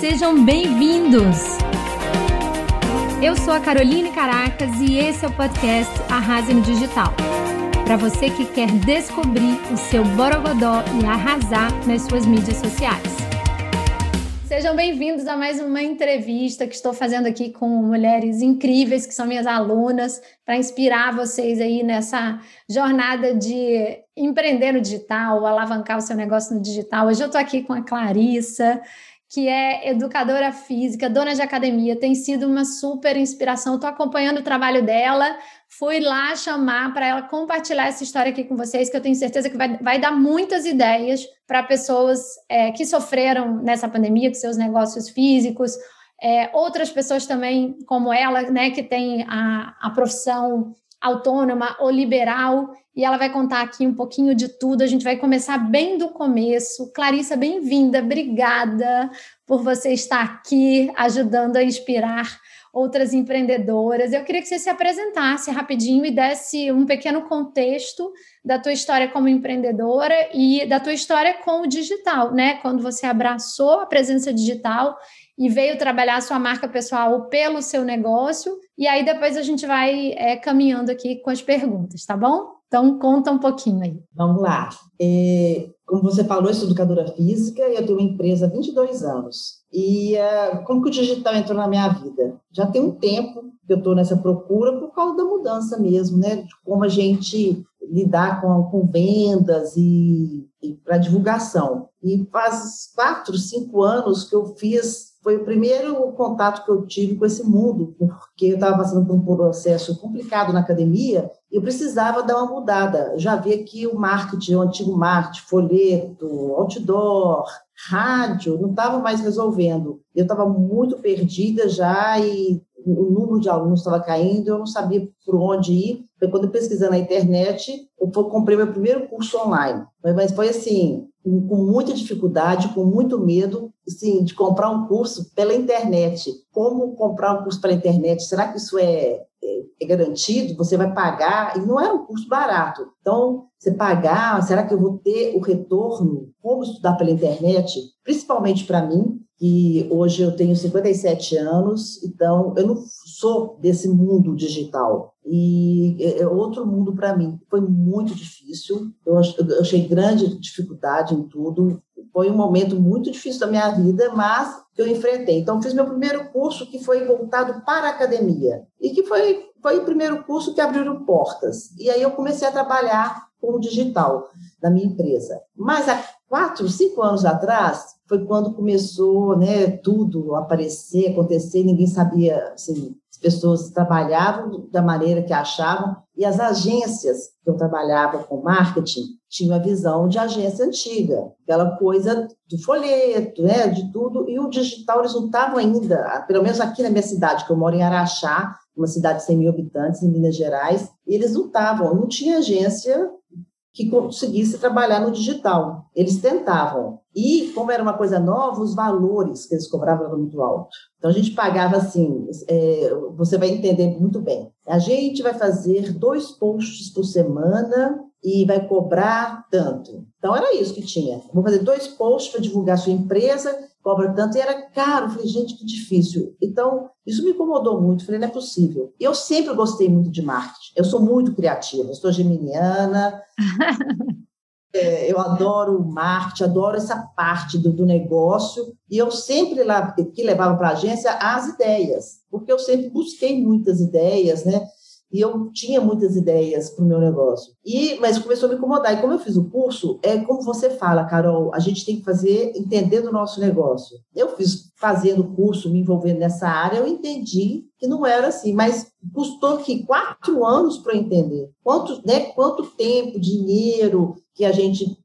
sejam bem-vindos! Eu sou a Caroline Caracas e esse é o podcast Arrase no Digital. Para você que quer descobrir o seu borogodó e arrasar nas suas mídias sociais. Sejam bem-vindos a mais uma entrevista que estou fazendo aqui com mulheres incríveis que são minhas alunas para inspirar vocês aí nessa jornada de empreender no digital, alavancar o seu negócio no digital. Hoje eu estou aqui com a Clarissa, que é educadora física, dona de academia, tem sido uma super inspiração. Estou acompanhando o trabalho dela, fui lá chamar para ela compartilhar essa história aqui com vocês, que eu tenho certeza que vai, vai dar muitas ideias para pessoas é, que sofreram nessa pandemia com seus negócios físicos, é, outras pessoas também, como ela, né, que tem a, a profissão autônoma ou liberal, e ela vai contar aqui um pouquinho de tudo. A gente vai começar bem do começo. Clarissa, bem-vinda, obrigada por você estar aqui ajudando a inspirar outras empreendedoras. Eu queria que você se apresentasse rapidinho e desse um pequeno contexto da tua história como empreendedora e da tua história com o digital, né? Quando você abraçou a presença digital e veio trabalhar a sua marca pessoal pelo seu negócio. E aí depois a gente vai é, caminhando aqui com as perguntas, tá bom? Então conta um pouquinho aí. Vamos lá. É, como você falou, eu sou educadora física e eu tenho uma empresa há 22 anos. E uh, como que o digital entrou na minha vida? Já tem um tempo que eu estou nessa procura por causa da mudança mesmo, né? De como a gente lidar com, com vendas e, e para divulgação. E faz quatro, cinco anos que eu fiz foi o primeiro contato que eu tive com esse mundo, porque eu estava passando por um processo complicado na academia e eu precisava dar uma mudada. Já vi que o marketing, o antigo marketing, folheto, outdoor, rádio, não estava mais resolvendo. Eu estava muito perdida já e o número de alunos estava caindo, eu não sabia por onde ir. Foi quando eu pesquisei na internet, eu comprei meu primeiro curso online. Mas foi assim, com muita dificuldade, com muito medo, assim, de comprar um curso pela internet. Como comprar um curso pela internet? Será que isso é, é, é garantido? Você vai pagar? E não era um curso barato. Então, você pagar, será que eu vou ter o retorno? Como estudar pela internet? Principalmente para mim, que hoje eu tenho 57 anos, então eu não sou desse mundo digital. E é, é outro mundo para mim. Foi muito difícil, eu achei grande dificuldade em tudo. Foi um momento muito difícil da minha vida, mas que eu enfrentei. Então, fiz meu primeiro curso que foi voltado para a academia e que foi, foi o primeiro curso que abriu portas. E aí eu comecei a trabalhar com o digital na minha empresa. Mas há quatro, cinco anos atrás, foi quando começou né, tudo aparecer, acontecer, ninguém sabia, assim, as pessoas trabalhavam da maneira que achavam, e as agências que eu trabalhava com marketing tinham a visão de agência antiga, aquela coisa do folheto, né, de tudo, e o digital eles não estavam ainda, pelo menos aqui na minha cidade, que eu moro em Araxá, uma cidade de 100 mil habitantes, em Minas Gerais, eles não estavam, não tinha agência que conseguisse trabalhar no digital. Eles tentavam. E, como era uma coisa nova, os valores que eles cobravam eram muito altos. Então, a gente pagava assim, é, você vai entender muito bem. A gente vai fazer dois posts por semana e vai cobrar tanto. Então, era isso que tinha. Vou fazer dois posts para divulgar sua empresa cobra tanto, e era caro. Falei, gente, que difícil. Então, isso me incomodou muito. Falei, não é possível. Eu sempre gostei muito de marketing. Eu sou muito criativa, eu sou geminiana. é, eu adoro marketing, adoro essa parte do, do negócio. E eu sempre lá, que levava para a agência as ideias, porque eu sempre busquei muitas ideias, né? E eu tinha muitas ideias para o meu negócio. E mas começou a me incomodar. E como eu fiz o curso, é como você fala, Carol, a gente tem que fazer entendendo o nosso negócio. Eu fiz fazendo o curso, me envolvendo nessa área, eu entendi que não era assim, mas custou que quatro anos para entender. Quanto, né, quanto tempo, dinheiro que a gente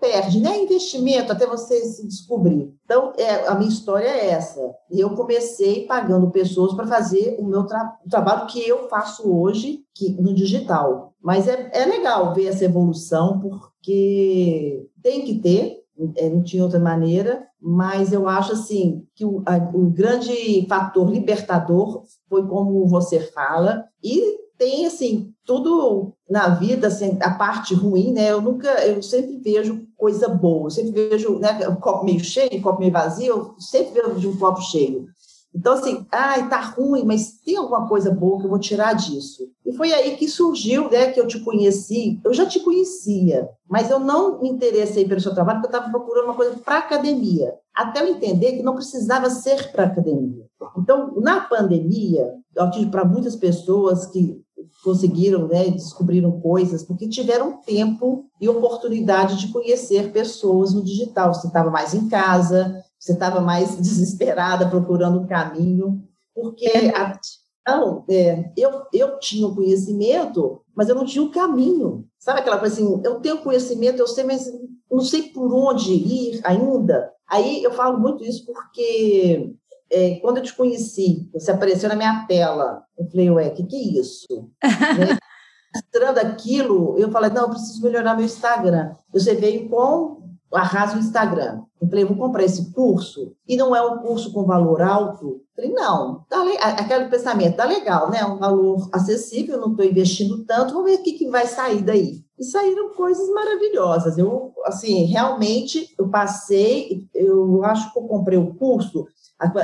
perde, né? Investimento até você se descobrir. Então, é, a minha história é essa. Eu comecei pagando pessoas para fazer o meu tra o trabalho que eu faço hoje que, no digital. Mas é, é legal ver essa evolução, porque tem que ter, é, não tinha outra maneira, mas eu acho assim que o, a, o grande fator libertador foi como você fala, e tem assim tudo na vida, assim, a parte ruim, né? Eu nunca, eu sempre vejo coisa boa, eu sempre vejo, né, um copo meio cheio, um copo meio vazio, eu sempre vejo um copo cheio. Então, assim, ai, tá ruim, mas tem alguma coisa boa que eu vou tirar disso. E foi aí que surgiu, né, que eu te conheci. Eu já te conhecia, mas eu não me interessei pelo seu trabalho, porque eu estava procurando uma coisa para academia. Até eu entender que não precisava ser para academia. Então, na pandemia, eu tive para muitas pessoas que conseguiram, né, descobriram coisas, porque tiveram tempo e oportunidade de conhecer pessoas no digital. Você estava mais em casa, você estava mais desesperada procurando um caminho, porque a, não, é, eu, eu tinha o conhecimento, mas eu não tinha o caminho. Sabe aquela coisa assim, eu tenho conhecimento, eu sei, mas não sei por onde ir ainda. Aí eu falo muito isso porque é, quando eu te conheci, você apareceu na minha tela, eu falei, ué, o que, que é isso? né? Mostrando aquilo, eu falei, não, eu preciso melhorar meu Instagram. Você veio com arrasa o Instagram. Eu falei, vou comprar esse curso e não é um curso com valor alto? Eu falei, não, tá aquele pensamento, tá legal, né? Um valor acessível, não estou investindo tanto, vamos ver o que, que vai sair daí. E saíram coisas maravilhosas. Eu, assim, realmente, eu passei, eu acho que eu comprei o curso,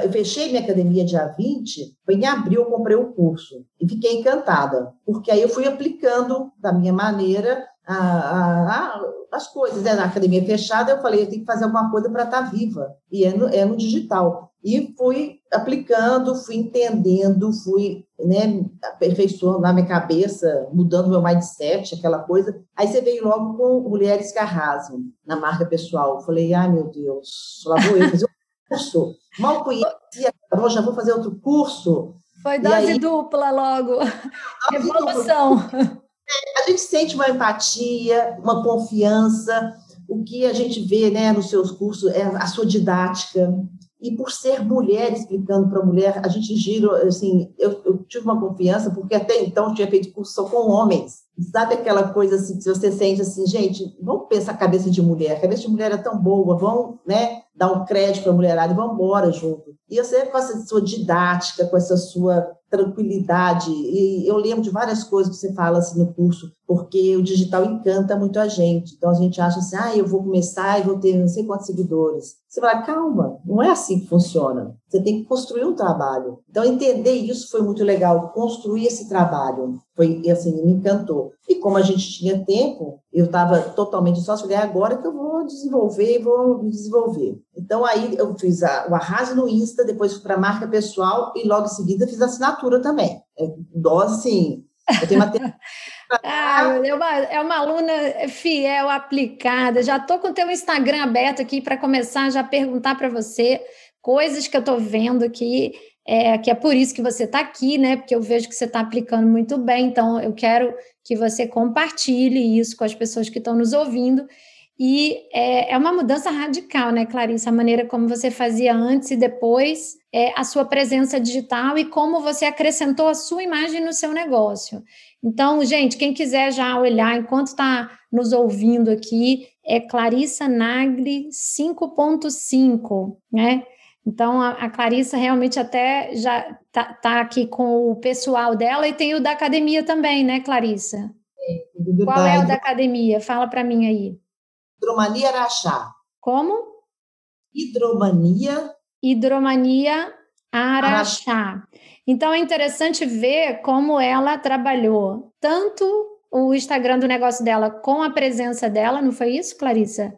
eu fechei minha academia dia 20, foi em abril eu comprei o curso e fiquei encantada, porque aí eu fui aplicando da minha maneira a, a, a, as coisas. Né? Na academia fechada, eu falei, eu tenho que fazer alguma coisa para estar tá viva, e é no, é no digital. E fui aplicando, fui entendendo, fui né, aperfeiçoando na minha cabeça, mudando meu mindset, aquela coisa. Aí você veio logo com Mulheres que Arrasam, na marca pessoal. Eu falei, ai meu Deus, lá vou eu fazer um curso. Mal conhecia, já vou fazer outro curso. Foi dose aí, dupla logo. Evolução. Dupla a gente sente uma empatia, uma confiança. O que a gente vê né, nos seus cursos é a sua didática. E por ser mulher explicando para mulher, a gente gira, assim, eu, eu, tive uma confiança, porque até então eu tinha feito curso só com homens. Sabe aquela coisa assim, que você sente assim, gente, vamos pensar a cabeça de mulher, a cabeça de mulher é tão boa, vamos, né, dar um crédito para a mulherada e vamos embora junto. E você com essa sua didática, com essa sua tranquilidade. E eu lembro de várias coisas que você fala assim no curso, porque o digital encanta muito a gente. Então a gente acha assim, ah, eu vou começar e vou ter não sei quantos seguidores. Você fala, calma, não é assim que funciona. Você tem que construir um trabalho. Então entender isso foi muito legal, construir esse trabalho. Foi assim, me encantou. E como a gente tinha tempo, eu estava totalmente só, falei, é agora que eu vou desenvolver vou me desenvolver. Então aí eu fiz a, o arraso no Insta, depois fui para marca pessoal e logo em seguida fiz a assinatura também. É, dose, sim. Eu tenho uma Ah, é, uma, é uma aluna fiel, aplicada. Já estou com o teu Instagram aberto aqui para começar já perguntar para você coisas que eu estou vendo aqui, é, que é por isso que você está aqui, né? Porque eu vejo que você está aplicando muito bem. Então, eu quero que você compartilhe isso com as pessoas que estão nos ouvindo. E é, é, uma mudança radical, né, Clarice? A maneira como você fazia antes e depois, é, a sua presença digital e como você acrescentou a sua imagem no seu negócio. Então, gente, quem quiser já olhar enquanto está nos ouvindo aqui, é Clarissa Nagli 5.5, né? Então, a, a, Clarissa realmente até já tá, tá, aqui com o pessoal dela e tem o da academia também, né, Clarissa? É, Qual é o da academia? Fala para mim aí. Hidromania Araxá. Como? Hidromania. Hidromania Araxá. Então é interessante ver como ela trabalhou tanto o Instagram do negócio dela com a presença dela, não foi isso, Clarissa?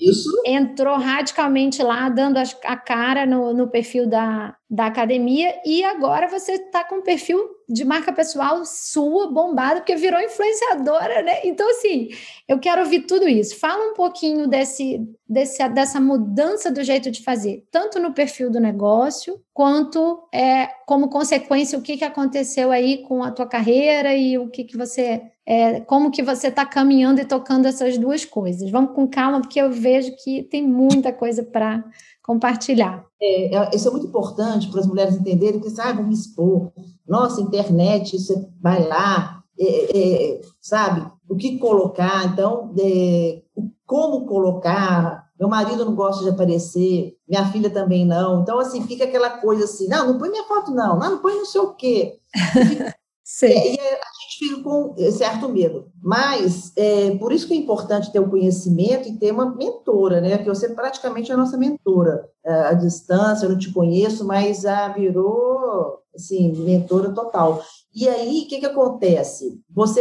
Isso. Entrou radicalmente lá, dando a cara no, no perfil da, da academia, e agora você está com um perfil de marca pessoal sua, bombada, porque virou influenciadora, né? Então, assim, eu quero ouvir tudo isso. Fala um pouquinho desse, desse, dessa mudança do jeito de fazer, tanto no perfil do negócio, quanto é, como consequência, o que, que aconteceu aí com a tua carreira e o que, que você. É, como que você está caminhando e tocando essas duas coisas. Vamos com calma, porque eu vejo que tem muita coisa para compartilhar. É, é, isso é muito importante para as mulheres entenderem que, sabe, ah, vamos expor. Nossa, internet, você vai lá, é, é, sabe, o que colocar, então, é, como colocar. Meu marido não gosta de aparecer, minha filha também não. Então, assim, fica aquela coisa assim, não, não põe minha foto, não, não, não põe não sei o quê. E, e, a gente fica com certo medo. Mas é, por isso que é importante ter o conhecimento e ter uma mentora, né? Que você praticamente é a nossa mentora. É, à distância, eu não te conheço, mas já virou assim, mentora total. E aí, o que, que acontece? Você,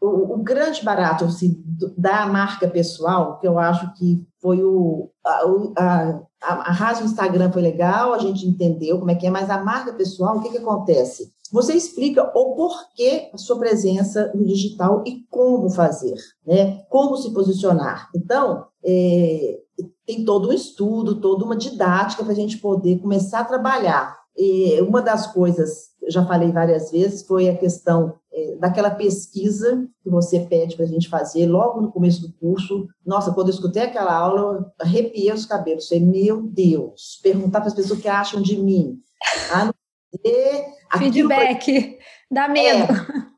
o, o grande barato assim, da marca pessoal, que eu acho que foi o, a, a, a, a Instagram foi legal, a gente entendeu como é que é, mas a marca pessoal, o que, que acontece? Você explica o porquê a sua presença no digital e como fazer, né? Como se posicionar. Então, é, tem todo um estudo, toda uma didática para a gente poder começar a trabalhar. E uma das coisas, já falei várias vezes, foi a questão é, daquela pesquisa que você pede para a gente fazer logo no começo do curso. Nossa, quando eu escutei aquela aula, eu arrepiei os cabelos. Falei, meu Deus, perguntar para as pessoas o que acham de mim. Ah, Feedback, dá medo. É,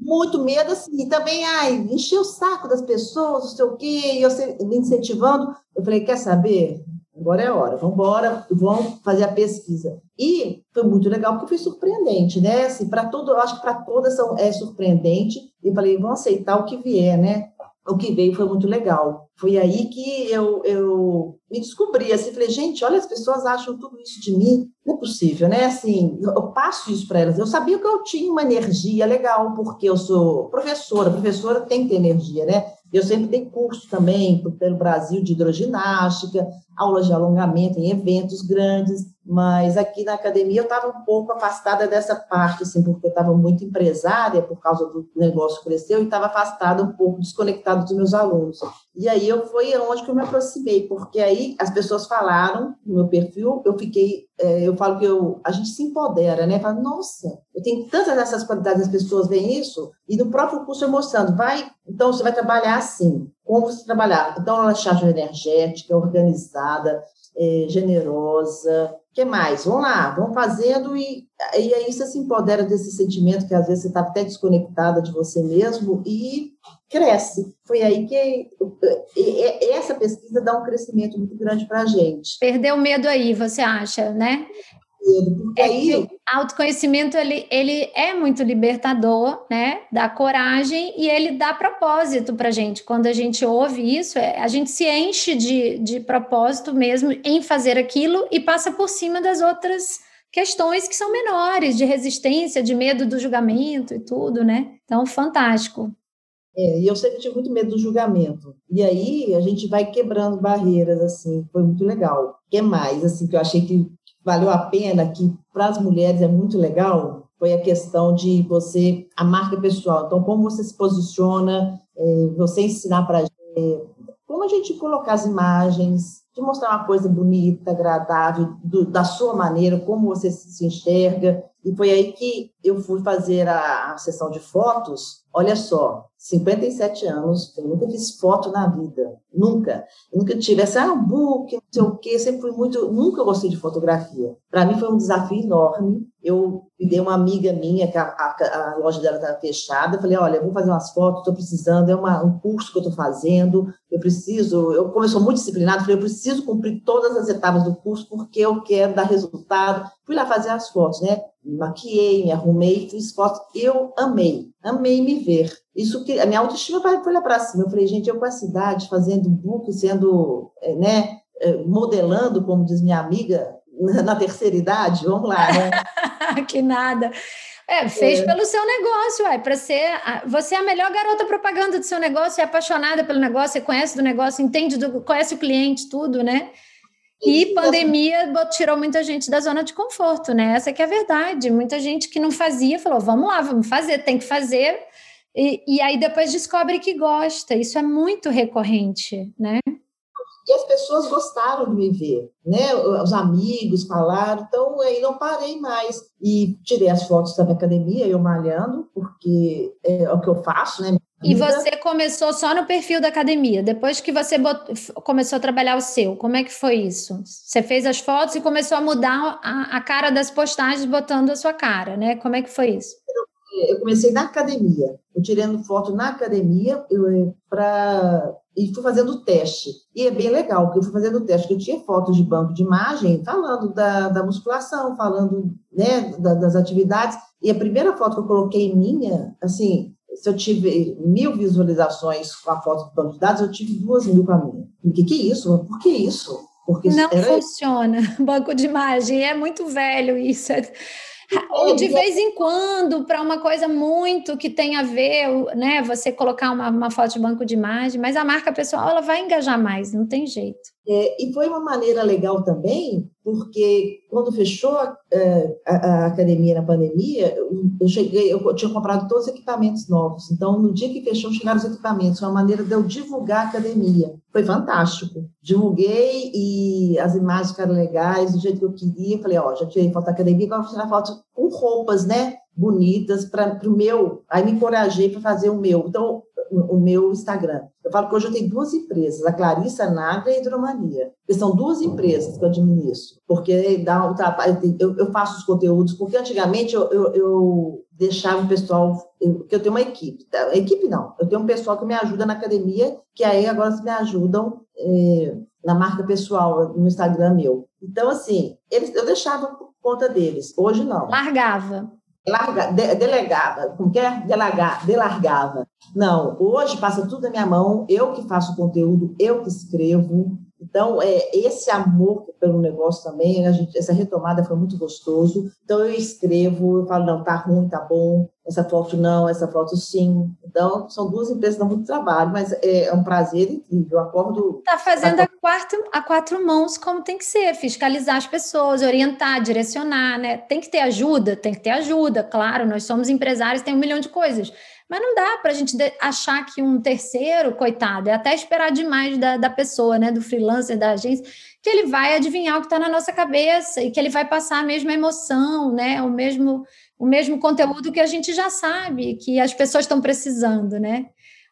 muito medo, assim, e também, ai, encher o saco das pessoas, não sei o quê, e eu me incentivando. Eu falei, quer saber? Agora é a hora, vamos embora, vamos fazer a pesquisa. E foi muito legal, porque foi surpreendente, né? Assim, para todo, eu acho que para todas são, é surpreendente. E falei, vamos aceitar o que vier, né? O que veio foi muito legal. Foi aí que eu, eu me descobri, assim, falei, gente, olha, as pessoas acham tudo isso de mim, não é possível, né? Assim, eu passo isso para elas. Eu sabia que eu tinha uma energia legal, porque eu sou professora, professora tem que ter energia, né? Eu sempre dei curso também pelo Brasil de hidroginástica, aulas de alongamento em eventos grandes, mas aqui na academia eu estava um pouco afastada dessa parte, assim, porque eu estava muito empresária por causa do negócio cresceu e estava afastada um pouco, desconectada dos meus alunos. E aí eu foi onde que eu me aproximei, porque aí as pessoas falaram no meu perfil, eu fiquei, é, eu falo que eu, a gente se empodera, né? Fala, nossa, eu tenho tantas dessas qualidades, as pessoas veem isso, e no próprio curso eu mostrando, vai, então você vai trabalhar assim, como você trabalhar. Então, ela é charge energética, organizada, é, generosa, que mais? Vamos lá, vamos fazendo e, e aí você se empodera desse sentimento que às vezes você está até desconectada de você mesmo e cresce. Foi aí que essa pesquisa dá um crescimento muito grande para a gente. Perdeu o medo aí, você acha, né? Porque é aí... autoconhecimento ele, ele é muito libertador, né? Dá coragem e ele dá propósito para gente. Quando a gente ouve isso, é, a gente se enche de, de propósito mesmo em fazer aquilo e passa por cima das outras questões que são menores, de resistência, de medo do julgamento e tudo, né? Então, fantástico. É, e eu sempre tive muito medo do julgamento. E aí a gente vai quebrando barreiras, assim, foi muito legal. O que mais, assim, que eu achei que valeu a pena, que para as mulheres é muito legal, foi a questão de você, a marca pessoal. Então, como você se posiciona, é, você ensinar para como a gente colocar as imagens, de mostrar uma coisa bonita, agradável, do, da sua maneira, como você se enxerga. E foi aí que eu fui fazer a, a sessão de fotos. Olha só, 57 anos, eu nunca fiz foto na vida, nunca. Eu nunca tive essa ah, book, não sei o quê, sempre fui muito, nunca gostei de fotografia. Para mim foi um desafio enorme. Eu me dei uma amiga minha, que a, a, a loja dela estava fechada, falei, olha, vou fazer umas fotos, estou precisando, é uma, um curso que eu estou fazendo, eu preciso, eu como eu sou muito disciplinada, falei, eu preciso cumprir todas as etapas do curso porque eu quero dar resultado. Fui lá fazer as fotos, né? Me maquiei, me arrumei, fiz fotos. Eu amei, amei me ver. Isso que a minha autoestima foi lá para cima. Eu falei, gente, eu com essa idade, fazendo book, sendo, eh, né, eh, modelando, como diz minha amiga, na terceira idade, vamos lá, né? que nada. É, fez é. pelo seu negócio, ué, para ser. Você é a melhor garota propaganda do seu negócio, é apaixonada pelo negócio, você conhece do negócio, entende, do, conhece o cliente, tudo, né? E pandemia tirou muita gente da zona de conforto, né? Essa que é a verdade. Muita gente que não fazia falou: vamos lá, vamos fazer, tem que fazer e, e aí depois descobre que gosta. Isso é muito recorrente, né? E as pessoas gostaram de me ver, né? Os amigos falaram, então aí não parei mais. E tirei as fotos da minha academia, eu malhando, porque é o que eu faço, né? E você começou só no perfil da academia, depois que você começou a trabalhar o seu, como é que foi isso? Você fez as fotos e começou a mudar a, a cara das postagens botando a sua cara, né? Como é que foi isso? eu comecei na academia, eu tirando foto na academia eh, para e fui fazendo o teste. E é bem legal, porque eu fui fazendo o teste, porque eu tinha fotos de banco de imagem falando da, da musculação, falando né, da, das atividades, E a primeira foto que eu coloquei minha, assim, se eu tive mil visualizações com a foto do banco de dados, eu tive duas mil com a minha. O que, que é isso? Por que isso? Porque não era... funciona. Banco de imagem é muito velho isso. Ou de vez em quando, para uma coisa muito que tem a ver, né? Você colocar uma, uma foto de banco de imagem, mas a marca pessoal ela vai engajar mais, não tem jeito. É, e foi uma maneira legal também, porque quando fechou a, é, a, a, academia na pandemia, eu cheguei, eu tinha comprado todos os equipamentos novos. Então, no dia que fechou, chegaram os equipamentos. Foi uma maneira de eu divulgar a academia. Foi fantástico. Divulguei e as imagens ficaram legais, do jeito que eu queria. Falei, ó, já tirei foto da academia, agora vou tirar foto com roupas, né? Bonitas para o meu. Aí me encorajei para fazer o meu. Então, o meu Instagram. Eu falo que hoje eu tenho duas empresas, a Clarissa Nagra e a Hidromania. Que são duas empresas que eu administro, porque dá um trabalho, eu, eu faço os conteúdos, porque antigamente eu, eu, eu deixava o pessoal, eu, que eu tenho uma equipe, tá? equipe não, eu tenho um pessoal que me ajuda na academia, que aí agora me ajudam é, na marca pessoal, no Instagram meu. Então, assim, eles, eu deixava por conta deles, hoje não. Largava larga, de, delegava, como que é? Delagar, delargava. Não, hoje passa tudo na minha mão, eu que faço o conteúdo, eu que escrevo. Então, é, esse amor pelo negócio também, a gente, essa retomada foi muito gostoso. Então, eu escrevo, eu falo, não, tá ruim, tá bom, essa foto não, essa foto sim. Então, são duas empresas que dão muito trabalho, mas é, é um prazer incrível. Eu acordo. Está fazendo a, quatro, a quatro mãos como tem que ser, fiscalizar as pessoas, orientar, direcionar, né? Tem que ter ajuda, tem que ter ajuda, claro, nós somos empresários, tem um milhão de coisas. Mas não dá para a gente achar que um terceiro, coitado, é até esperar demais da, da pessoa, né? Do freelancer, da agência, que ele vai adivinhar o que está na nossa cabeça e que ele vai passar a mesma emoção, né? O mesmo o mesmo conteúdo que a gente já sabe que as pessoas estão precisando, né?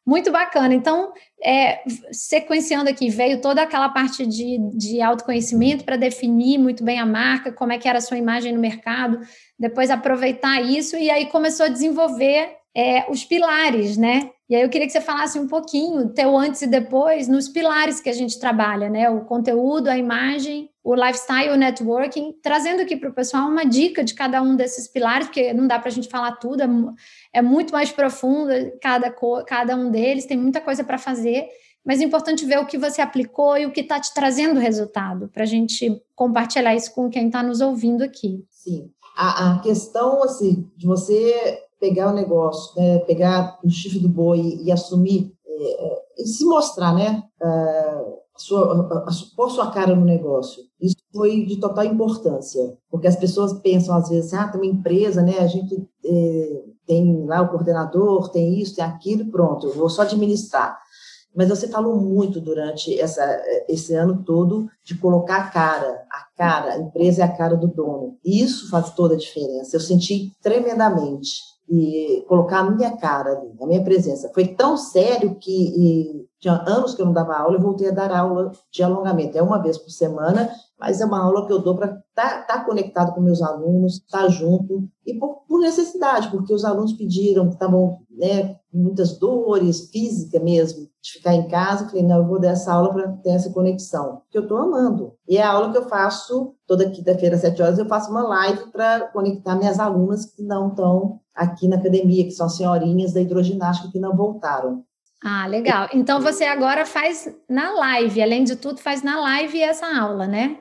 Muito bacana. Então, é, sequenciando aqui, veio toda aquela parte de, de autoconhecimento para definir muito bem a marca, como é que era a sua imagem no mercado, depois aproveitar isso e aí começou a desenvolver é, os pilares, né? E aí eu queria que você falasse um pouquinho, teu antes e depois, nos pilares que a gente trabalha, né? O conteúdo, a imagem, o lifestyle, o networking, trazendo aqui para o pessoal uma dica de cada um desses pilares, porque não dá para a gente falar tudo, é, é, muito mais profundo cada, cada um deles, tem muita coisa para fazer, mas é importante ver o que você aplicou e o que está te trazendo resultado, para a gente compartilhar isso com quem está nos ouvindo aqui. Sim. A, a questão, assim, de você pegar o negócio, né, pegar o chifre do boi e, e assumir, é, é, e se mostrar, né, a sua, a, a, pôr sua cara no negócio. Isso foi de total importância, porque as pessoas pensam às vezes, ah, tem uma empresa, né, a gente é, tem lá o coordenador, tem isso, tem aquilo, pronto, eu vou só administrar. Mas você falou muito durante essa, esse ano todo de colocar a cara, a cara, a empresa é a cara do dono. Isso faz toda a diferença. Eu senti tremendamente e colocar a minha cara ali, a minha presença. Foi tão sério que tinha anos que eu não dava aula, eu voltei a dar aula de alongamento. É uma vez por semana, mas é uma aula que eu dou para estar tá, tá conectado com meus alunos, estar tá junto, e por, por, necessidade, porque os alunos pediram, estavam né, muitas dores física mesmo, de ficar em casa. Eu falei, não, eu vou dar essa aula para ter essa conexão, que eu estou amando. E é a aula que eu faço toda quinta-feira, às sete horas, eu faço uma live para conectar minhas alunas que não estão aqui na academia, que são senhorinhas da hidroginástica que não voltaram. Ah, legal. Então você agora faz na live, além de tudo, faz na live essa aula, né?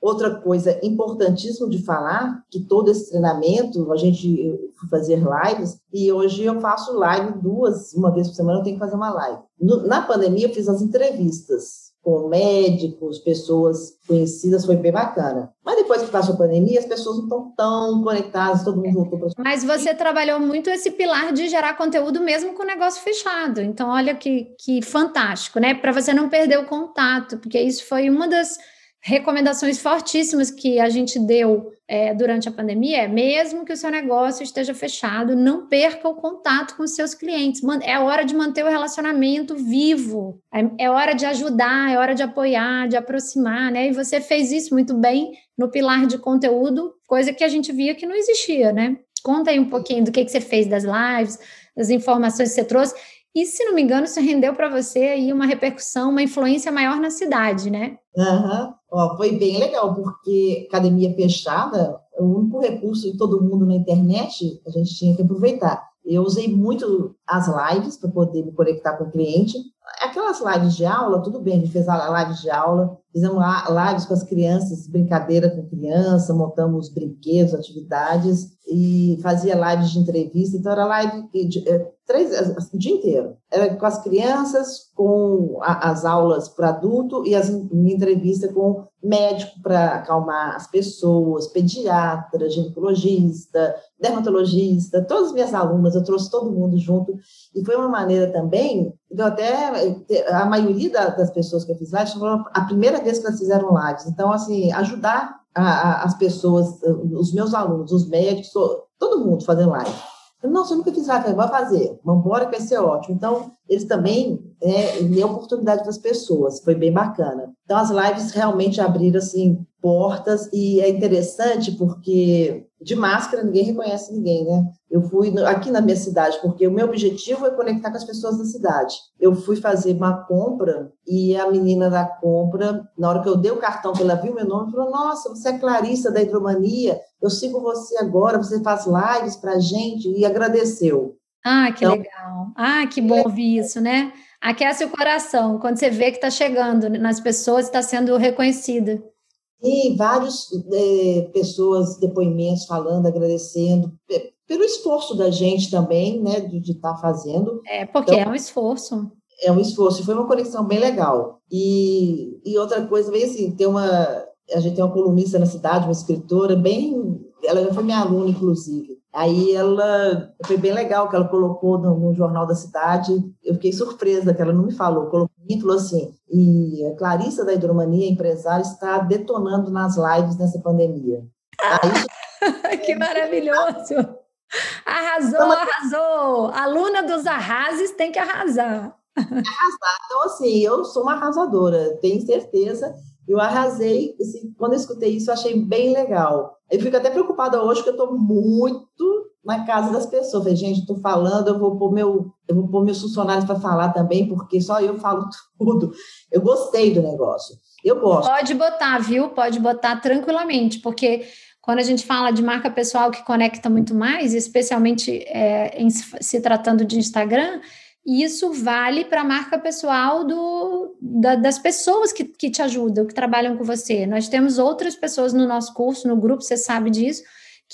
Outra coisa importantíssima de falar, que todo esse treinamento, a gente fazer lives, e hoje eu faço live duas, uma vez por semana eu tenho que fazer uma live. No, na pandemia eu fiz as entrevistas com médicos, pessoas conhecidas, foi bem bacana. Mas depois que passou a pandemia, as pessoas não estão tão conectadas, todo mundo voltou para Mas você trabalhou muito esse pilar de gerar conteúdo mesmo com o negócio fechado. Então, olha que, que fantástico, né? Para você não perder o contato, porque isso foi uma das recomendações fortíssimas que a gente deu é, durante a pandemia é mesmo que o seu negócio esteja fechado, não perca o contato com os seus clientes. É hora de manter o relacionamento vivo, é, é hora de ajudar, é hora de apoiar, de aproximar, né? E você fez isso muito bem no pilar de conteúdo, coisa que a gente via que não existia, né? Conta aí um pouquinho do que, que você fez das lives, das informações que você trouxe E, se não me engano, isso rendeu para você aí uma repercussão, uma influência maior na cidade, né? Uhum. foi bem legal, porque academia fechada, o único recurso de todo mundo na internet, a gente tinha que aproveitar. Eu usei muito as lives para poder me conectar com o cliente. Aquelas lives de aula, tudo bem, a gente fez a live de aula, fizemos lives com as crianças, brincadeira com criança, montamos brinquedos, atividades, e fazia lives de entrevista, então era live de, é, três, o dia inteiro. Era com as crianças, com a, as aulas para adulto e as entrevistas com médico para acalmar as pessoas, pediatra, ginecologista, dermatologista, todas as minhas alunas, eu trouxe todo mundo junto, e foi uma maneira também, então até a maioria das pessoas que eu fiz lives, foi a primeira vez que elas fizeram lives, então assim, ajudar a, a, as pessoas, os meus alunos, os médicos, todo mundo fazendo live. Não, você nunca fiz live, vai fazer, vamos embora que vai ser ótimo. Então, eles também é, deu oportunidade para as pessoas, foi bem bacana. Então, as lives realmente abriram, assim, portas, e é interessante porque de máscara ninguém reconhece ninguém, né? Eu fui aqui na minha cidade, porque o meu objetivo é conectar com as pessoas da cidade. Eu fui fazer uma compra e a menina da compra, na hora que eu dei o cartão, que ela viu meu nome, falou: Nossa, você é Clarissa da Hidromania, eu sigo você agora, você faz lives para gente, e agradeceu. Ah, que então, legal. Ah, que bom ouvir isso, né? Aquece o coração quando você vê que está chegando nas pessoas e está sendo reconhecida. E várias é, pessoas, depoimentos falando, agradecendo pelo esforço da gente também, né, de estar tá fazendo. É, porque então, é um esforço. É um esforço, foi uma conexão bem legal. E, e outra coisa, bem assim, tem uma, a gente tem uma colunista na cidade, uma escritora, bem, ela foi minha aluna, inclusive. Aí ela, foi bem legal que ela colocou no, no jornal da cidade, eu fiquei surpresa que ela não me falou, colocou e falou assim, e a Clarissa da Hidromania, empresária, está detonando nas lives nessa pandemia. Aí, que maravilhoso! Arrasou, então, arrasou! Aluna dos arrases tem que arrasar. Arrasar. Então, assim, eu sou uma arrasadora, tenho certeza. Eu arrasei, assim, quando eu escutei isso, eu achei bem legal. Eu fico até preocupada hoje, porque eu estou muito na casa das pessoas. Falei, gente, estou falando, eu vou pôr meu, eu vou pôr meus funcionários para falar também, porque só eu falo tudo. Eu gostei do negócio. Eu gosto. Pode botar, viu? Pode botar tranquilamente, porque quando a gente fala de marca pessoal que conecta muito mais, especialmente é, em se tratando de Instagram, isso vale para a marca pessoal do, da, das pessoas que, que te ajudam, que trabalham com você. Nós temos outras pessoas no nosso curso, no grupo, você sabe disso,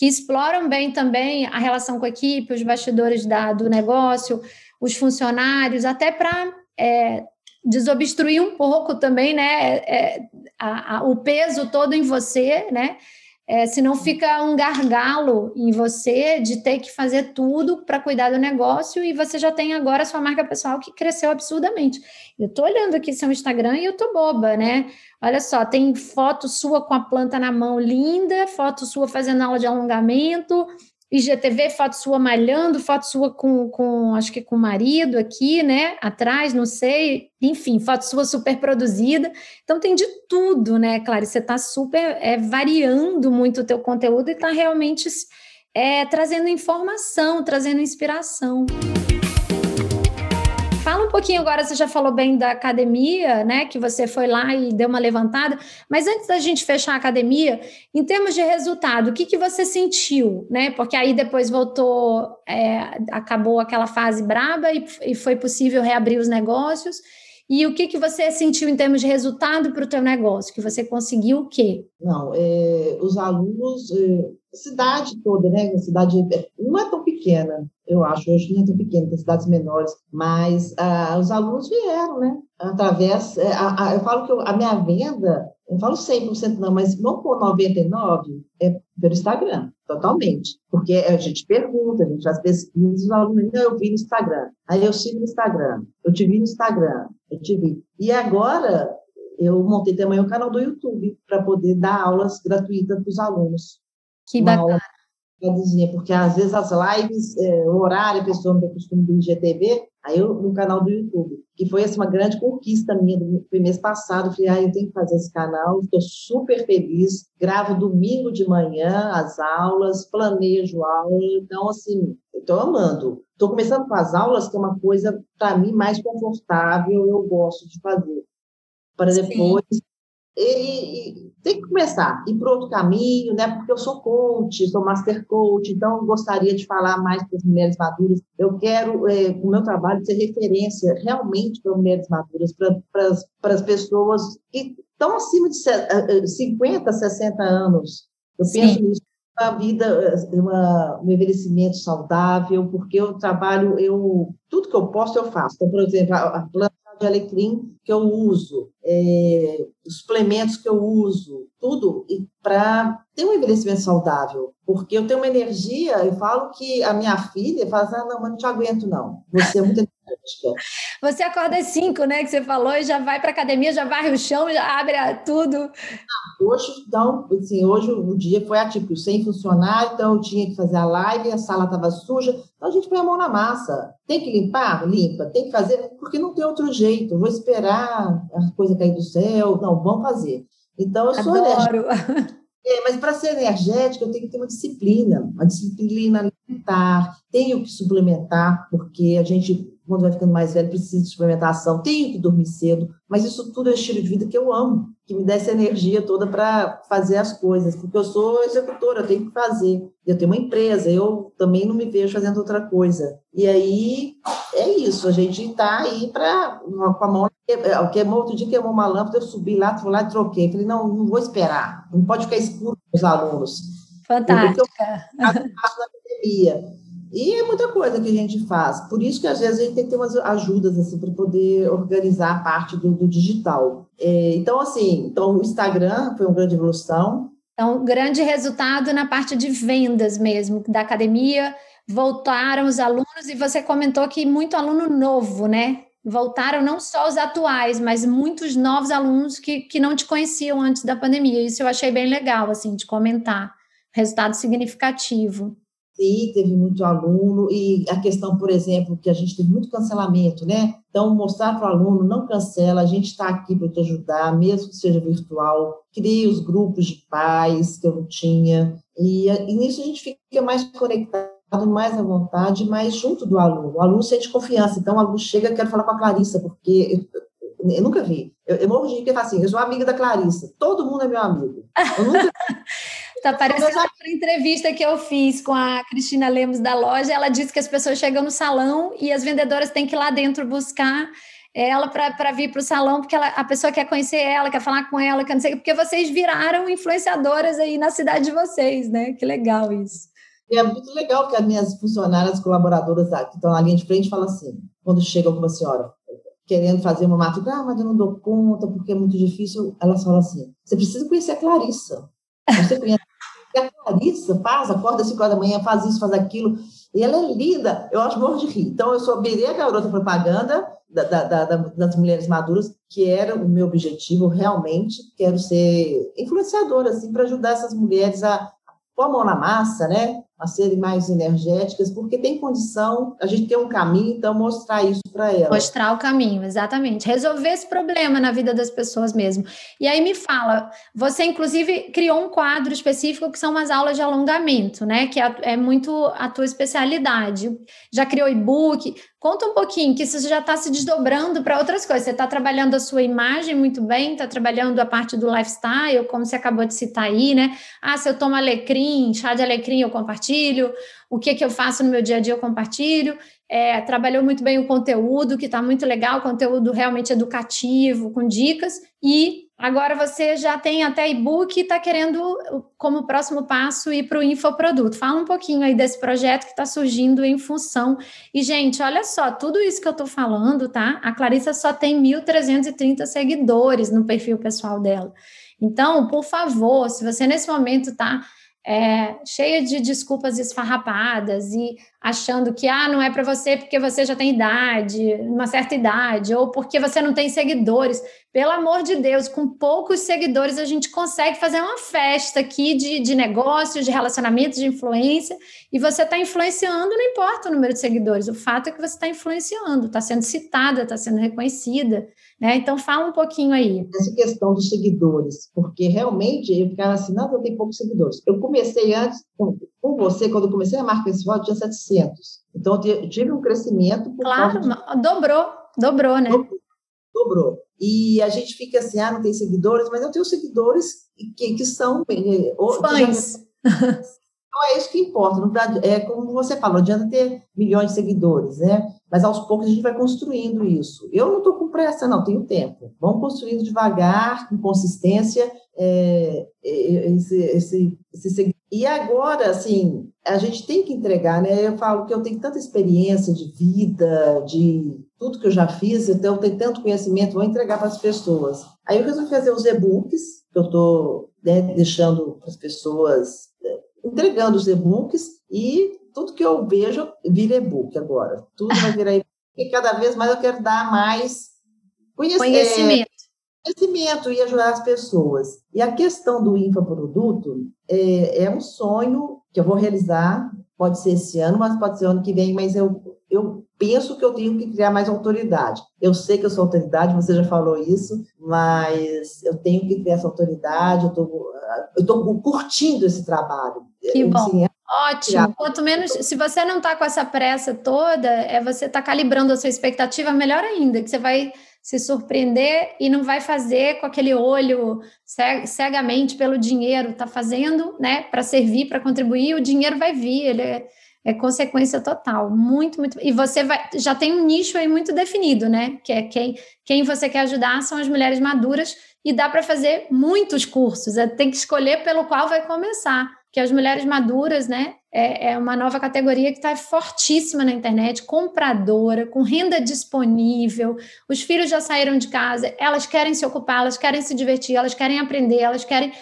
que exploram bem também a relação com a equipe, os bastidores da, do negócio, os funcionários, até para é, desobstruir um pouco também, né, é, a, a, o peso todo em você, né, é, senão fica um gargalo em você de ter que fazer tudo para cuidar do negócio e você já tem agora a sua marca pessoal que cresceu absurdamente. Eu estou olhando aqui seu Instagram e eu tô boba, né? Olha só, tem foto sua com a planta na mão linda, foto sua fazendo aula de alongamento, IGTV, foto sua malhando, foto sua com, com, acho que com o marido aqui, né? Atrás, não sei. Enfim, foto sua super produzida. Então tem de tudo, né, Claro? Você está super é, variando muito o teu conteúdo e está realmente é, trazendo informação, trazendo inspiração. Fala um pouquinho agora, você já falou bem da academia, né? Que você foi lá e deu uma levantada. Mas antes da gente fechar a academia, em termos de resultado, o que, que você sentiu, né? Porque aí depois voltou, é, acabou aquela fase braba e, e foi possível reabrir os negócios. E o que, que você sentiu em termos de resultado para o teu negócio? Que você conseguiu o quê? Não, é, os alunos, é, cidade toda, né? A cidade não é tão pequena, eu acho, hoje não é tão pequena, tem cidades menores, mas ah, os alunos vieram, né? Através, é, a, a, eu falo que eu, a minha venda, eu falo 100% não, mas vamos por 99%, é pelo Instagram, totalmente. Porque a gente pergunta, a gente faz pesquisas, os alunos, não, eu vi no Instagram, aí eu sigo no Instagram, eu te vi no Instagram, eu te vi. E agora, eu montei também um canal do YouTube para poder dar aulas gratuitas para os alunos. Que bacana porque às vezes as lives, é, o horário, a pessoa não tem costume do IGTV, aí eu no canal do YouTube, que foi assim, uma grande conquista minha do mês passado, falei, ah, eu tenho que fazer esse canal, estou super feliz, gravo domingo de manhã as aulas, planejo aula, então assim, estou amando. Estou começando com as aulas, que é uma coisa, para mim, mais confortável, eu gosto de fazer. Para depois Sim. E, e, tem que começar, ir para outro caminho, né? Porque eu sou coach, sou master coach, então gostaria de falar mais para as mulheres maduras. Eu quero, é, o meu trabalho, ser referência realmente para mulheres maduras, para as pessoas que estão acima de 50, 60 anos. Eu Sim. penso nisso uma vida, uma, um envelhecimento saudável, porque eu trabalho, eu tudo que eu posso eu faço. Então, por exemplo, a, a planta de alecrim que eu uso, é, os suplementos que eu uso, tudo para ter um envelhecimento saudável. Porque eu tenho uma energia, eu falo que a minha filha fala assim, ah, não, mas não te aguento não, você é muito você acorda às cinco, né? Que você falou, e já vai para academia, já varre o chão, já abre tudo. Hoje, então, assim, hoje o dia foi atípico, sem funcionar, então eu tinha que fazer a live, a sala estava suja, então a gente põe a mão na massa. Tem que limpar? Limpa. Tem que fazer? Porque não tem outro jeito. vou esperar a coisa cair do céu. Não, vamos fazer. Então, eu sou Adoro. É, mas para ser energética, eu tenho que ter uma disciplina, uma disciplina alimentar, tenho que suplementar, porque a gente quando vai ficando mais velho, precisa de suplementação, tenho que dormir cedo, mas isso tudo é estilo de vida que eu amo, que me dá essa energia toda para fazer as coisas, porque eu sou executora, eu tenho que fazer. Eu tenho uma empresa, eu também não me vejo fazendo outra coisa. E aí é isso, a gente está aí para com a mão queimou outro dia queimou uma lâmpada, eu subi lá, fui lá e troquei. Falei, não, não vou esperar, não pode ficar escuro com os alunos. Fantástica. Eu faço na academia. E é muita coisa que a gente faz. Por isso que às vezes a gente tem que ter umas ajudas assim para poder organizar a parte do, do digital. É, então, assim, então o Instagram foi uma grande evolução. Então, grande resultado na parte de vendas mesmo, da academia. Voltaram os alunos, e você comentou que muito aluno novo, né? Voltaram não só os atuais, mas muitos novos alunos que, que não te conheciam antes da pandemia. Isso eu achei bem legal, assim, de comentar. Resultado significativo. TI teve muito aluno, e a questão, por exemplo, que a gente teve muito cancelamento, né? Então, mostrar para o aluno, não cancela, a gente está aqui para te ajudar, mesmo que seja virtual. Criei os grupos de pais que eu não tinha, e, e nisso a gente fica mais conectado, mais à vontade, mais junto do aluno. O aluno sente confiança, então o aluno chega, quero falar com a Clarissa, porque eu, eu nunca vi. Eu, eu morro de rir, porque assim, eu sou amiga da Clarissa, todo mundo é meu amigo. Eu nunca Tá parecendo a entrevista que eu fiz com a Cristina Lemos da loja. Ela disse que as pessoas chegam no salão e as vendedoras têm que ir lá dentro buscar ela para vir para o salão, porque ela, a pessoa quer conhecer ela, quer falar com ela, quer não sei, porque vocês viraram influenciadoras aí na cidade de vocês, né? Que legal isso. E é muito legal que as minhas funcionárias, colaboradoras que estão na linha de frente, falam assim, quando chega alguma senhora querendo fazer uma matrícula, ah, mas eu não dou conta, porque é muito difícil, elas falam assim, você precisa conhecer a Clarissa. Você conhece a Clarissa faz, acorda às 5 horas da manhã, faz isso, faz aquilo. E ela é linda, eu acho morro de rir. Então, eu sou Berê, a garota propaganda da, da, da, das mulheres maduras, que era o meu objetivo, realmente. Quero ser influenciadora, assim, para ajudar essas mulheres a pôr a mão na massa, né? A serem mais energéticas, porque tem condição, a gente tem um caminho, então mostrar isso para elas. Mostrar o caminho, exatamente. Resolver esse problema na vida das pessoas mesmo. E aí me fala, você inclusive criou um quadro específico que são umas aulas de alongamento, né? Que é, é muito a tua especialidade. Já criou e-book. Conta um pouquinho, que isso já está se desdobrando para outras coisas. Você está trabalhando a sua imagem muito bem, está trabalhando a parte do lifestyle, como você acabou de citar aí, né? Ah, se eu tomo alecrim, chá de alecrim, eu compartilho. O que, que eu faço no meu dia a dia, eu compartilho. É, trabalhou muito bem o conteúdo, que está muito legal, conteúdo realmente educativo, com dicas. E Agora você já tem até e-book e está querendo, como próximo passo, ir para o infoproduto. Fala um pouquinho aí desse projeto que está surgindo em função. E, gente, olha só, tudo isso que eu estou falando, tá? A Clarissa só tem 1.330 seguidores no perfil pessoal dela. Então, por favor, se você nesse momento está é, cheia de desculpas esfarrapadas e achando que ah, não é para você porque você já tem idade, uma certa idade, ou porque você não tem seguidores. Pelo amor de Deus, com poucos seguidores a gente consegue fazer uma festa aqui de, de negócios, de relacionamentos, de influência, e você está influenciando, não importa o número de seguidores, o fato é que você está influenciando, está sendo citada, está sendo reconhecida. Né? Então, fala um pouquinho aí. Essa questão dos seguidores, porque realmente eu ficava assim, não, eu tenho poucos seguidores. Eu comecei antes, com, com você, quando eu comecei a marca pessoal, eu tinha 700. Então, eu tive um crescimento. claro, de... dobrou, dobrou, né? Dobrou, dobrou. E a gente fica assim, ah, não tem seguidores, mas eu tenho seguidores que, que são... Eh, Fãs. Então, é isso que importa. é como você falou, não adianta ter milhões de seguidores, né? Mas aos poucos a gente vai construindo isso. Eu não estou com pressa, não, tenho tempo. Vamos construindo devagar, com consistência, é, é, esse, esse, esse E agora, assim, a gente tem que entregar, né? Eu falo que eu tenho tanta experiência de vida, de tudo que eu já fiz, então eu tenho tanto conhecimento, vou entregar para as pessoas. Aí eu resolvi fazer os e-books, que eu estou né, deixando para as pessoas entregando os e-books e tudo que eu vejo vira e-book agora. Tudo vai virar e-book. E cada vez mais eu quero dar mais conhecimento. Conhecimento e ajudar as pessoas. E a questão do infoproduto é, é um sonho que eu vou realizar, pode ser esse ano, mas pode ser ano que vem, mas eu, eu penso que eu tenho que criar mais autoridade. Eu sei que eu sou autoridade, você já falou isso, mas eu tenho que criar essa autoridade, eu estou curtindo esse trabalho. Que bom. Assim, é Ótimo. Quanto menos, se você não está com essa pressa toda, é você está calibrando a sua expectativa melhor ainda, que você vai se surpreender e não vai fazer com aquele olho cegamente pelo dinheiro, está fazendo, né, para servir, para contribuir, o dinheiro vai vir, ele é, é, consequência total, muito, muito, e você vai, já tem um nicho aí muito definido, né, que é quem, quem você quer ajudar são as mulheres maduras e dá para fazer muitos cursos, é, tem que escolher pelo qual vai começar, que as mulheres maduras, né, é, é uma nova categoria que está fortíssima na internet, compradora, com renda disponível, os filhos já saíram de casa, elas querem se ocupar, elas querem se divertir, elas querem aprender, elas querem.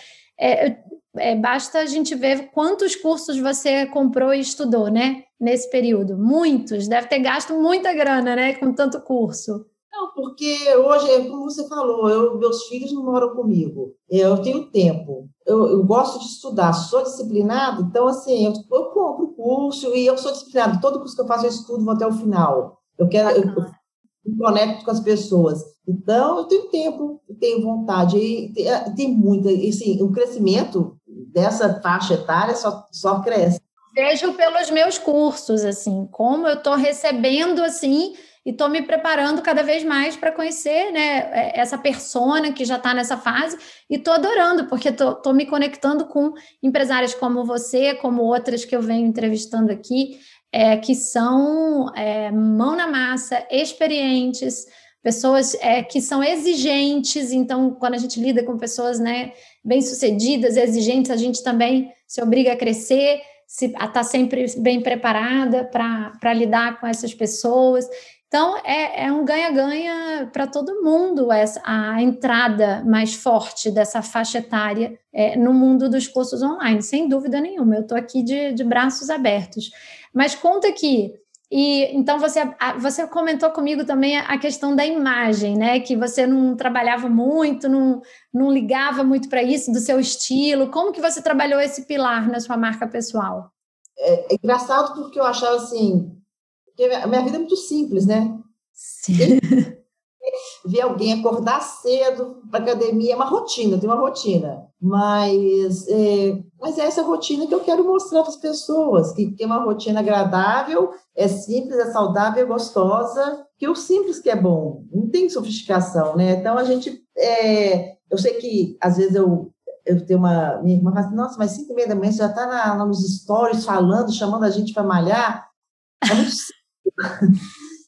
É, é, basta a gente ver quantos cursos você comprou e estudou, né? Nesse período. Muitos, deve ter gasto muita grana, né? Com tanto curso. Não, porque hoje, é como você falou, eu, meus filhos não moram comigo. Eu tenho tempo. Eu, eu gosto de estudar, sou disciplinado, então, assim, eu, eu compro o curso e eu sou disciplinado. Todo curso que eu faço, eu estudo, vou até o final. Eu quero. Eu, eu me conecto com as pessoas. Então, eu tenho tempo, eu tenho vontade. E tem, tem muita. Assim, o crescimento dessa faixa etária só, só cresce. Vejo pelos meus cursos, assim, como eu estou recebendo, assim, e estou me preparando cada vez mais para conhecer né, é, essa persona que já está nessa fase e estou adorando, porque estou me conectando com empresárias como você, como outras que eu venho entrevistando aqui, é, que são é, mão na massa, experientes, pessoas é, que são exigentes, então quando a gente lida com pessoas né, bem-sucedidas, exigentes, a gente também se obriga a crescer, se, a estar tá sempre bem preparada para lidar com essas pessoas. Então, é, é um ganha-ganha para todo mundo essa, a entrada mais forte dessa faixa etária é, no mundo dos cursos online, sem dúvida nenhuma. Eu estou aqui de, de braços abertos. Mas conta aqui, e então você, você comentou comigo também a questão da imagem, né? Que você não trabalhava muito, não, não ligava muito para isso, do seu estilo. Como que você trabalhou esse pilar na sua marca pessoal? É, é engraçado porque eu achava assim, porque a minha vida é muito simples, né? Sim. Ver alguém acordar cedo para academia é uma rotina, tem uma rotina. Mas é, mas é essa rotina que eu quero mostrar para as pessoas, que tem uma rotina agradável, é simples, é saudável, é gostosa, que o simples que é bom, não tem sofisticação, né? Então a gente, é, eu sei que às vezes eu eu tenho uma minha irmã fala assim, nossa, mas cinco e meia da manhã você já está nos stories falando, chamando a gente para malhar. É muito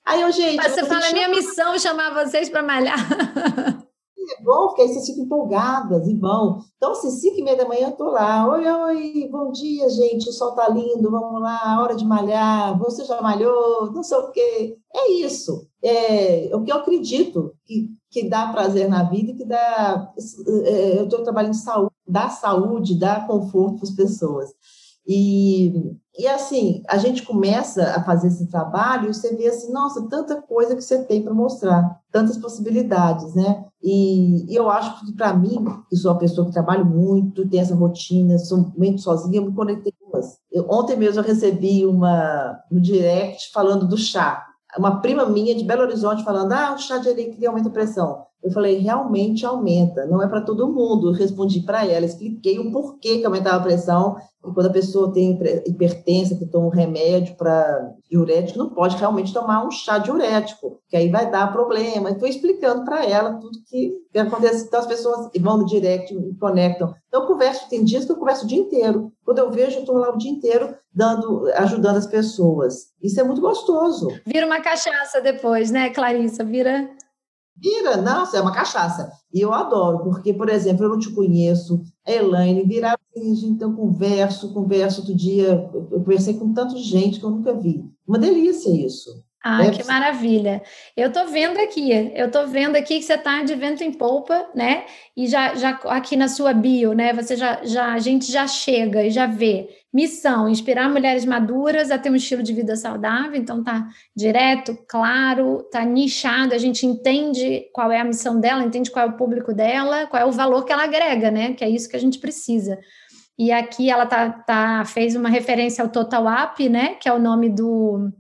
Aí eu, gente. Mas você fala, chama... minha missão é chamar vocês para malhar. É bom, porque aí vocês ficam empolgadas e vão. Então, assim, cinco e meia da manhã eu estou lá. Oi, oi, bom dia, gente. O sol tá lindo, vamos lá, hora de malhar. Você já malhou? Não sei o quê. É isso. É, o que eu acredito que, que dá prazer na vida e que dá. É, eu estou trabalhando em saúde, dá saúde, dá conforto para as pessoas. E, e assim, a gente começa a fazer esse trabalho e você vê assim, nossa, tanta coisa que você tem para mostrar, tantas possibilidades, né? E, e eu acho que para mim, que sou uma pessoa que trabalho muito, tem essa rotina, sou muito sozinha, eu me conectei com elas. Ontem mesmo eu recebi uma no direct falando do chá. Uma prima minha de Belo Horizonte falando, ah, o chá de alecrim aumenta a pressão. Eu falei, realmente aumenta, não é para todo mundo. Eu respondi para ela, expliquei o porquê que aumentava a pressão. E quando a pessoa tem hipertensa, que toma um remédio para diurético, não pode realmente tomar um chá diurético, que aí vai dar problema. Estou explicando para ela tudo que, acontece. Então, as pessoas vão no direct, me conectam. Então, eu converso, tem dias que eu converso o dia inteiro. Quando eu vejo, eu estou lá o dia inteiro dando, ajudando as pessoas. Isso é muito gostoso. Vira uma cachaça depois, né, Clarissa? Vira Vira, nossa, é uma cachaça. E eu adoro, porque, por exemplo, eu não te conheço, a Elaine, virar assim, então converso, converso outro dia, eu conversei com tanta gente que eu nunca vi. Uma delícia isso. Ah, é. que maravilha. Eu estou vendo aqui, eu estou vendo aqui que você está de vento em polpa, né? E já, já aqui na sua bio, né? Você já, já, a gente já chega e já vê. Missão: inspirar mulheres maduras a ter um estilo de vida saudável. Então tá direto, claro, tá nichado. A gente entende qual é a missão dela, entende qual é o público dela, qual é o valor que ela agrega, né? Que é isso que a gente precisa. E aqui ela tá, tá fez uma referência ao Total App, né? Que é o nome do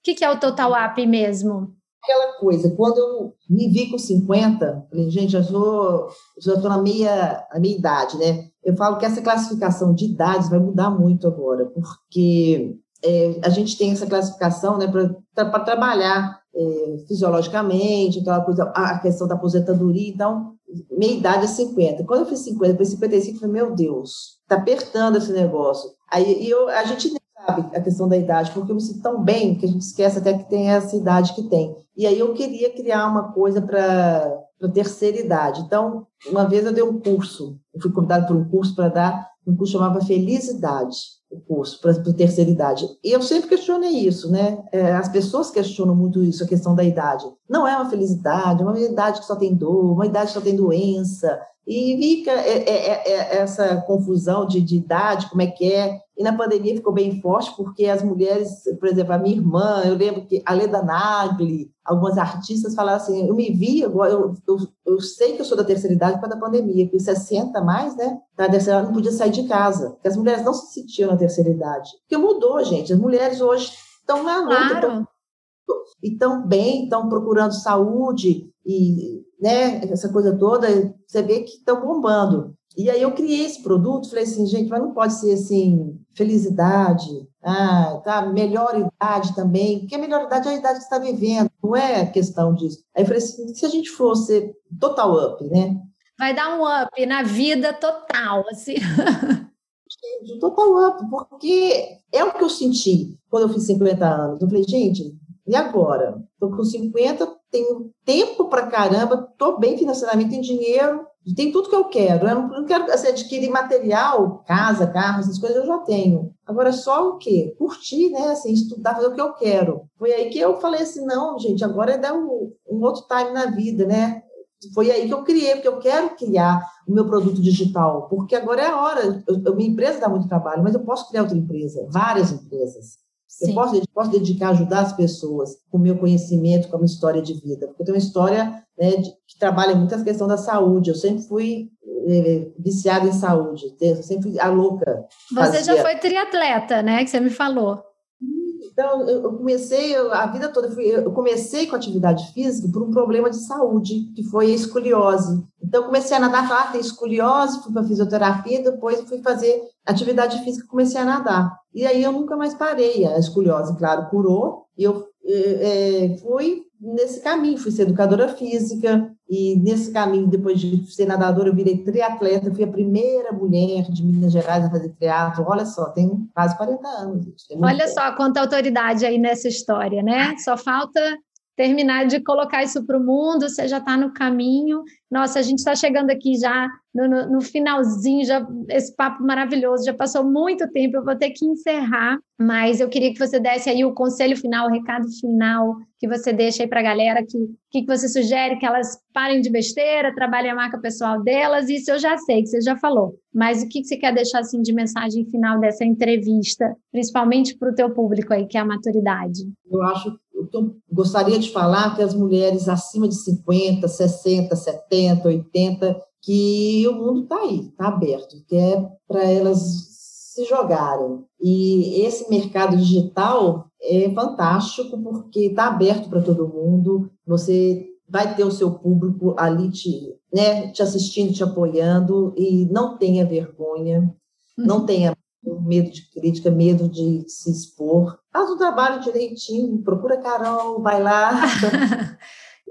o que, que é o Total Up mesmo? Aquela coisa, quando eu me vi com 50, falei, gente, já estou já na meia, na meia idade, né? Eu falo que essa classificação de idades vai mudar muito agora, porque é, a gente tem essa classificação né, para trabalhar é, fisiologicamente, aquela coisa, a questão da aposentadoria, então, meia idade é 50. Quando eu fiz 50, depois 55, eu falei, meu Deus, está apertando esse negócio. Aí eu, a gente sabe, a questão da idade, porque eu me sinto tão bem que a gente esquece até que tem essa idade que tem. E aí eu queria criar uma coisa para terceira idade. Então, uma vez eu dei um curso, eu fui convidada por um curso para dar, um curso chamava Felicidade, o curso para a terceira idade. E eu sempre questionei isso, né? É, as pessoas questionam muito isso, a questão da idade. Não é uma felicidade, é uma idade que só tem dor, uma idade que só tem doença, e fica é, é, é, essa confusão de, de, idade, como é que é. E na pandemia ficou bem forte, porque as mulheres, por exemplo, a minha irmã, eu lembro que a Leda Nagli, algumas artistas falaram assim: eu me vi, eu, eu, eu, sei que eu sou da terceira idade por causa da pandemia, porque 60 mais, né? Tá, dessa, não podia sair de casa, porque as mulheres não se sentiam na terceira idade. Porque mudou, gente. As mulheres hoje estão na luta. Claro. Estão bem, estão procurando saúde e né, essa coisa toda, você vê que estão bombando. E aí eu criei esse produto, falei assim, gente, mas não pode ser assim, felicidade, ah, tá, melhor idade também, porque a melhor idade é a idade que você está vivendo, não é questão disso. Aí eu falei assim, se a gente fosse total up, né? Vai dar um up na vida total, assim. total up, porque é o que eu senti quando eu fiz 50 anos. Eu falei, gente, e agora? Estou com 50, tenho tempo para caramba, estou bem financeiramente, tenho dinheiro, tem tudo que eu quero. Eu não, quero assim, adquirir material, casa, carro, essas coisas eu já tenho. Agora, só o quê? Curtir, né? Assim, estudar, fazer o que eu quero. Foi aí que eu falei assim, não, gente, agora é dar um, um outro time na vida, né? Foi aí que eu criei, porque eu quero criar o meu produto digital, porque agora é a hora. Eu, minha empresa dá muito trabalho, mas eu posso criar outra empresa, várias empresas. Sim. Eu posso, posso dedicar a ajudar as pessoas com o meu conhecimento, com a minha história de vida. Porque eu tenho uma história né, de, que trabalha muito a questão da saúde. Eu sempre fui é, viciada em saúde. Eu sempre fui a louca. Você fazia... já foi triatleta, né? Que você me falou. Então, eu comecei a vida toda, eu comecei com atividade física por um problema de saúde, que foi a escoliose. Então, comecei a nadar, ah, tem escoliose, fui para fisioterapia, depois fui fazer atividade física, comecei a nadar. E aí eu nunca mais parei. A escoliose, claro, curou, e eu é, fui nesse caminho, fui ser educadora física, e nesse caminho, depois de ser nadadora, eu virei triatleta, fui a primeira mulher de Minas Gerais a fazer triatlo. Olha só, tem quase 40 anos. Olha só quanta autoridade aí nessa história, né? Só falta terminar de colocar isso para o mundo, você já está no caminho. Nossa, a gente está chegando aqui já no, no, no, finalzinho, já esse papo maravilhoso, já passou muito tempo, eu vou ter que encerrar, mas eu queria que você desse aí o conselho final, o recado final que você deixa aí para a galera, que, que você sugere que elas parem de besteira, trabalhem a marca pessoal delas, isso eu já sei que você já falou, mas o que, que você quer deixar assim de mensagem final dessa entrevista, principalmente para o teu público aí, que é a maturidade? Eu acho eu gostaria de falar que as mulheres acima de 50, 60, 70, 80, que o mundo está aí, está aberto, que é para elas se jogarem. E esse mercado digital é fantástico porque está aberto para todo mundo. Você vai ter o seu público ali te, né, te assistindo, te apoiando, e não tenha vergonha, uhum. não tenha medo de crítica, medo de se expor. Faz o trabalho direitinho, procura Carol, vai lá.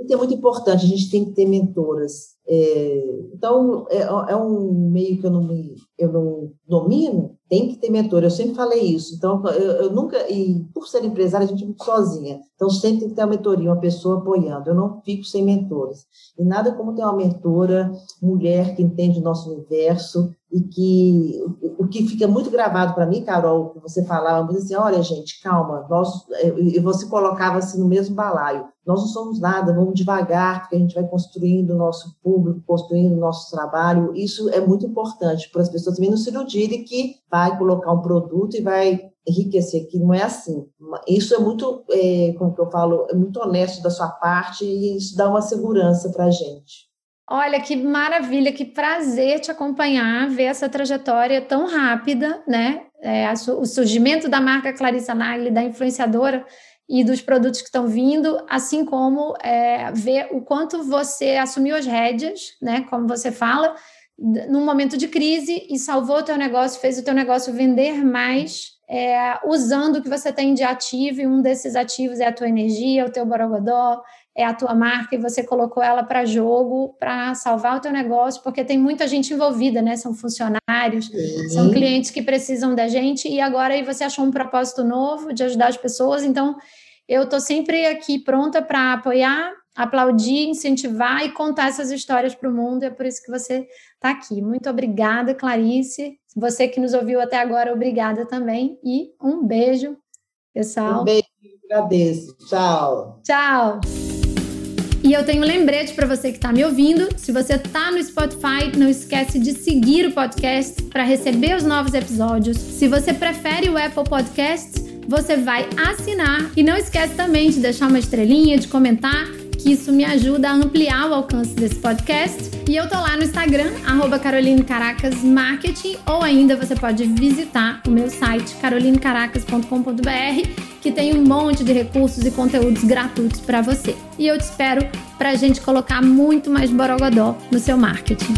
Isso é muito importante, a gente tem que ter mentoras. É, então, é, é, um meio que eu não, me, eu não domino, tem que ter mentor. Eu sempre falei isso. Então, eu, eu, nunca, e por ser empresária, a gente é muito sozinha. Então, sempre tem que ter uma mentoria, uma pessoa apoiando. Eu não fico sem mentores. E nada como ter uma mentora, mulher que entende o nosso universo e que o, que fica muito gravado para mim, Carol, que você falava, assim, olha, gente, calma, nós, e você colocava assim no mesmo balaio. Nós não somos nada, vamos devagar, porque a gente vai construindo o nosso público, construindo o nosso trabalho. Isso é muito importante para as pessoas também não se iludirem que vai colocar um produto e vai enriquecer, que não é assim. Isso é muito, é, como que eu falo, é muito honesto da sua parte e isso dá uma segurança para a gente. Olha que maravilha, que prazer te acompanhar, ver essa trajetória tão rápida, né? É, o surgimento da marca Clarissa Nagli, da influenciadora e dos produtos que estão vindo, assim como é, ver o quanto você assumiu as rédeas, né? Como você fala, num momento de crise e salvou o teu negócio, fez o teu negócio vender mais, é, usando o que você tem de ativo, e um desses ativos é a tua energia, o teu borogodó, é a tua marca, e você colocou ela para jogo para salvar o teu negócio, porque tem muita gente envolvida, né? São funcionários, uhum. são clientes que precisam da gente, e agora aí você achou um propósito novo de ajudar as pessoas, então eu estou sempre aqui pronta para apoiar, aplaudir, incentivar e contar essas histórias para o mundo. É por isso que você está aqui. Muito obrigada, Clarice. Você que nos ouviu até agora, obrigada também. E um beijo, pessoal. Um beijo, agradeço. Tchau. Tchau. E eu tenho um lembrete para você que está me ouvindo. Se você está no Spotify, não esquece de seguir o podcast para receber os novos episódios. Se você prefere o Apple Podcasts, você vai assinar. E não esquece também de deixar uma estrelinha, de comentar, que isso me ajuda a ampliar o alcance desse podcast. E eu tô lá no Instagram, arroba ou ainda você pode visitar o meu site carolinecaracas.com.br, que tem um monte de recursos e conteúdos gratuitos para você. E eu te espero para a gente colocar muito mais borogodó no seu marketing.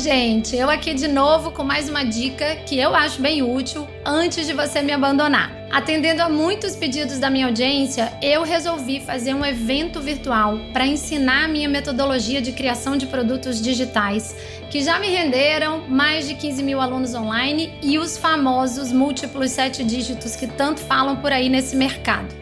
gente, eu aqui de novo com mais uma dica que eu acho bem útil antes de você me abandonar. Atendendo a muitos pedidos da minha audiência, eu resolvi fazer um evento virtual para ensinar a minha metodologia de criação de produtos digitais, que já me renderam mais de 15 mil alunos online e os famosos múltiplos sete dígitos que tanto falam por aí nesse mercado.